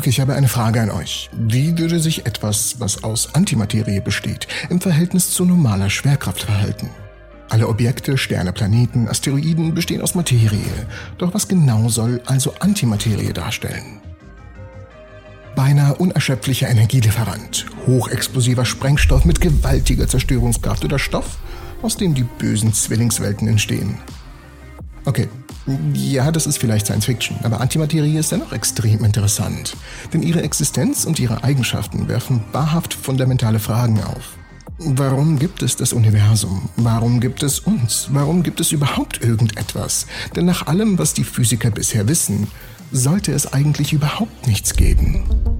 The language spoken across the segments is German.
Okay, ich habe eine Frage an euch. Wie würde sich etwas, was aus Antimaterie besteht, im Verhältnis zu normaler Schwerkraft verhalten? Alle Objekte, Sterne, Planeten, Asteroiden bestehen aus Materie. Doch was genau soll also Antimaterie darstellen? Beinahe unerschöpflicher Energielieferant, hochexplosiver Sprengstoff mit gewaltiger Zerstörungskraft oder Stoff, aus dem die bösen Zwillingswelten entstehen. Okay, ja, das ist vielleicht Science Fiction, aber Antimaterie ist dennoch extrem interessant, denn ihre Existenz und ihre Eigenschaften werfen wahrhaft fundamentale Fragen auf. Warum gibt es das Universum? Warum gibt es uns? Warum gibt es überhaupt irgendetwas? Denn nach allem, was die Physiker bisher wissen, sollte es eigentlich überhaupt nichts geben.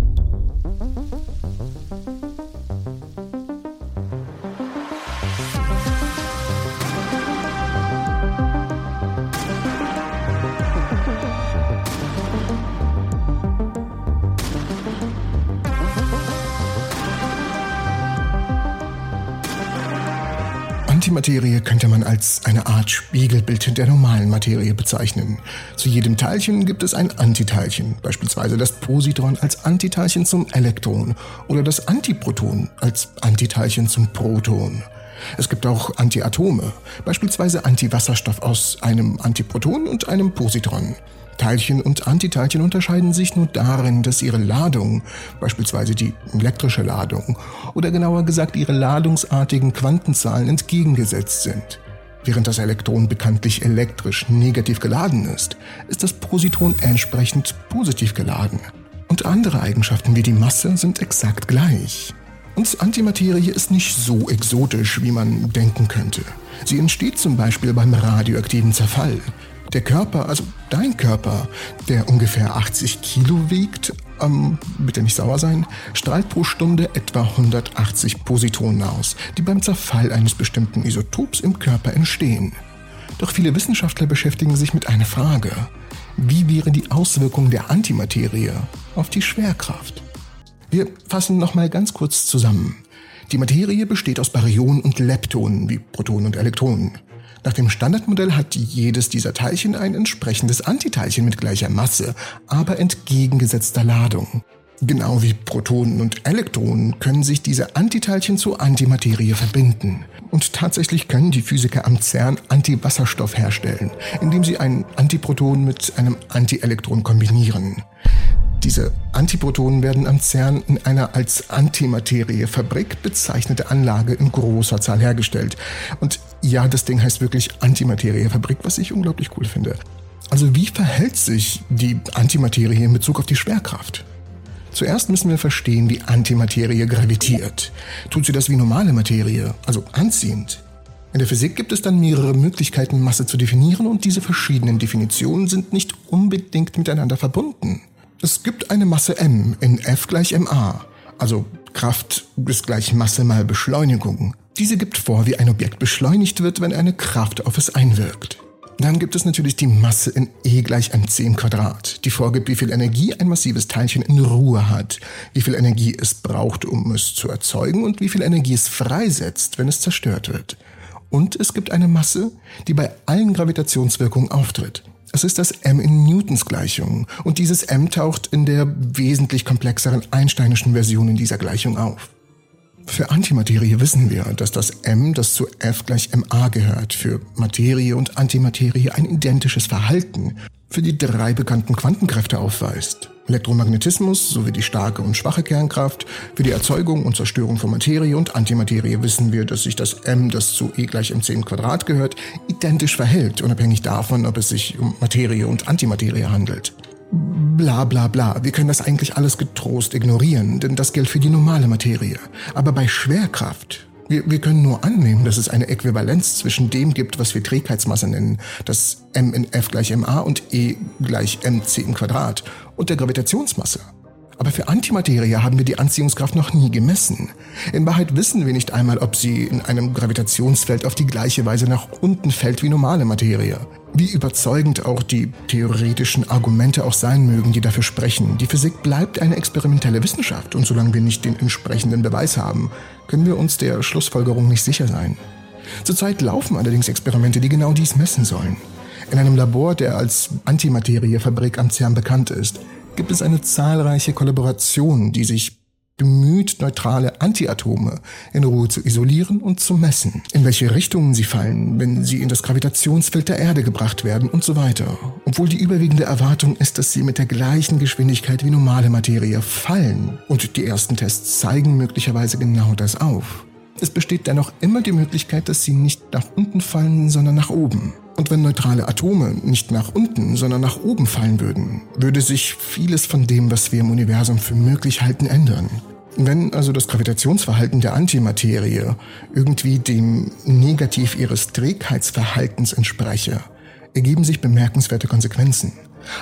Antimaterie könnte man als eine Art Spiegelbild der normalen Materie bezeichnen. Zu jedem Teilchen gibt es ein Antiteilchen, beispielsweise das Positron als Antiteilchen zum Elektron oder das Antiproton als Antiteilchen zum Proton. Es gibt auch Antiatome, beispielsweise Antiwasserstoff aus einem Antiproton und einem Positron. Teilchen und Antiteilchen unterscheiden sich nur darin, dass ihre Ladung, beispielsweise die elektrische Ladung, oder genauer gesagt ihre ladungsartigen Quantenzahlen entgegengesetzt sind. Während das Elektron bekanntlich elektrisch negativ geladen ist, ist das Positron entsprechend positiv geladen. Und andere Eigenschaften wie die Masse sind exakt gleich. Und Antimaterie ist nicht so exotisch, wie man denken könnte. Sie entsteht zum Beispiel beim radioaktiven Zerfall, der Körper, also dein Körper, der ungefähr 80 Kilo wiegt, ähm, bitte nicht sauer sein, strahlt pro Stunde etwa 180 Positronen aus, die beim Zerfall eines bestimmten Isotops im Körper entstehen. Doch viele Wissenschaftler beschäftigen sich mit einer Frage. Wie wäre die Auswirkung der Antimaterie auf die Schwerkraft? Wir fassen nochmal ganz kurz zusammen. Die Materie besteht aus Baryonen und Leptonen wie Protonen und Elektronen. Nach dem Standardmodell hat jedes dieser Teilchen ein entsprechendes Antiteilchen mit gleicher Masse, aber entgegengesetzter Ladung. Genau wie Protonen und Elektronen können sich diese Antiteilchen zur Antimaterie verbinden. Und tatsächlich können die Physiker am CERN Antiwasserstoff herstellen, indem sie ein Antiproton mit einem Antielektron kombinieren. Diese Antiprotonen werden am CERN in einer als Antimateriefabrik bezeichnete Anlage in großer Zahl hergestellt. Und ja, das Ding heißt wirklich Antimateriefabrik, was ich unglaublich cool finde. Also wie verhält sich die Antimaterie in Bezug auf die Schwerkraft? Zuerst müssen wir verstehen, wie Antimaterie gravitiert. Tut sie das wie normale Materie, also anziehend? In der Physik gibt es dann mehrere Möglichkeiten, Masse zu definieren und diese verschiedenen Definitionen sind nicht unbedingt miteinander verbunden. Es gibt eine Masse m in F gleich ma, also Kraft ist gleich Masse mal Beschleunigung. Diese gibt vor, wie ein Objekt beschleunigt wird, wenn eine Kraft auf es einwirkt. Dann gibt es natürlich die Masse in E gleich mc im Quadrat, die vorgibt, wie viel Energie ein massives Teilchen in Ruhe hat, wie viel Energie es braucht, um es zu erzeugen und wie viel Energie es freisetzt, wenn es zerstört wird. Und es gibt eine Masse, die bei allen Gravitationswirkungen auftritt. Es ist das m in Newtons Gleichung und dieses m taucht in der wesentlich komplexeren Einsteinischen Version in dieser Gleichung auf. Für Antimaterie wissen wir, dass das m, das zu F gleich ma gehört, für Materie und Antimaterie ein identisches Verhalten für die drei bekannten Quantenkräfte aufweist. Elektromagnetismus sowie die starke und schwache Kernkraft, für die Erzeugung und Zerstörung von Materie und Antimaterie wissen wir, dass sich das m, das zu E gleich mc im Quadrat gehört, identisch verhält, unabhängig davon, ob es sich um Materie und Antimaterie handelt. Bla bla bla, wir können das eigentlich alles getrost ignorieren, denn das gilt für die normale Materie. Aber bei Schwerkraft wir, wir können nur annehmen, dass es eine Äquivalenz zwischen dem gibt, was wir Trägheitsmasse nennen, das m in F gleich ma und E gleich mc im Quadrat, und der Gravitationsmasse. Aber für Antimaterie haben wir die Anziehungskraft noch nie gemessen. In Wahrheit wissen wir nicht einmal, ob sie in einem Gravitationsfeld auf die gleiche Weise nach unten fällt wie normale Materie. Wie überzeugend auch die theoretischen Argumente auch sein mögen, die dafür sprechen, die Physik bleibt eine experimentelle Wissenschaft und solange wir nicht den entsprechenden Beweis haben, können wir uns der Schlussfolgerung nicht sicher sein. Zurzeit laufen allerdings Experimente, die genau dies messen sollen. In einem Labor, der als Antimateriefabrik am CERN bekannt ist, gibt es eine zahlreiche Kollaboration, die sich bemüht, neutrale Antiatome in Ruhe zu isolieren und zu messen, in welche Richtungen sie fallen, wenn sie in das Gravitationsfeld der Erde gebracht werden und so weiter. Obwohl die überwiegende Erwartung ist, dass sie mit der gleichen Geschwindigkeit wie normale Materie fallen. Und die ersten Tests zeigen möglicherweise genau das auf. Es besteht dennoch immer die Möglichkeit, dass sie nicht nach unten fallen, sondern nach oben. Und wenn neutrale Atome nicht nach unten, sondern nach oben fallen würden, würde sich vieles von dem, was wir im Universum für möglich halten, ändern. Wenn also das Gravitationsverhalten der Antimaterie irgendwie dem Negativ ihres Trägheitsverhaltens entspreche, ergeben sich bemerkenswerte Konsequenzen.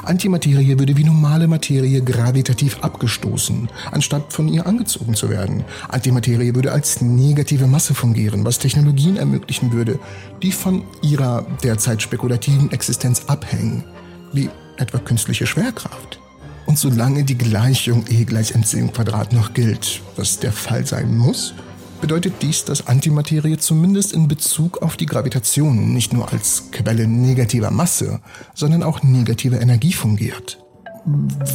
Antimaterie würde wie normale Materie gravitativ abgestoßen, anstatt von ihr angezogen zu werden. Antimaterie würde als negative Masse fungieren, was Technologien ermöglichen würde, die von ihrer derzeit spekulativen Existenz abhängen, wie etwa künstliche Schwerkraft. Und solange die Gleichung E gleich mc im Quadrat noch gilt, was der Fall sein muss, bedeutet dies, dass Antimaterie zumindest in Bezug auf die Gravitation nicht nur als Quelle negativer Masse, sondern auch negativer Energie fungiert.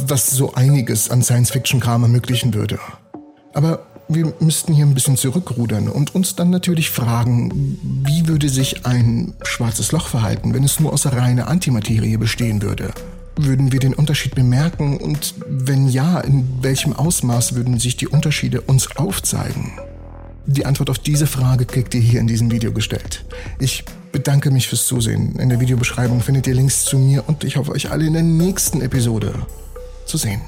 Was so einiges an Science-Fiction-Kram ermöglichen würde. Aber wir müssten hier ein bisschen zurückrudern und uns dann natürlich fragen, wie würde sich ein schwarzes Loch verhalten, wenn es nur aus reiner Antimaterie bestehen würde? Würden wir den Unterschied bemerken und wenn ja, in welchem Ausmaß würden sich die Unterschiede uns aufzeigen? Die Antwort auf diese Frage kriegt ihr hier in diesem Video gestellt. Ich bedanke mich fürs Zusehen. In der Videobeschreibung findet ihr Links zu mir und ich hoffe euch alle in der nächsten Episode zu sehen.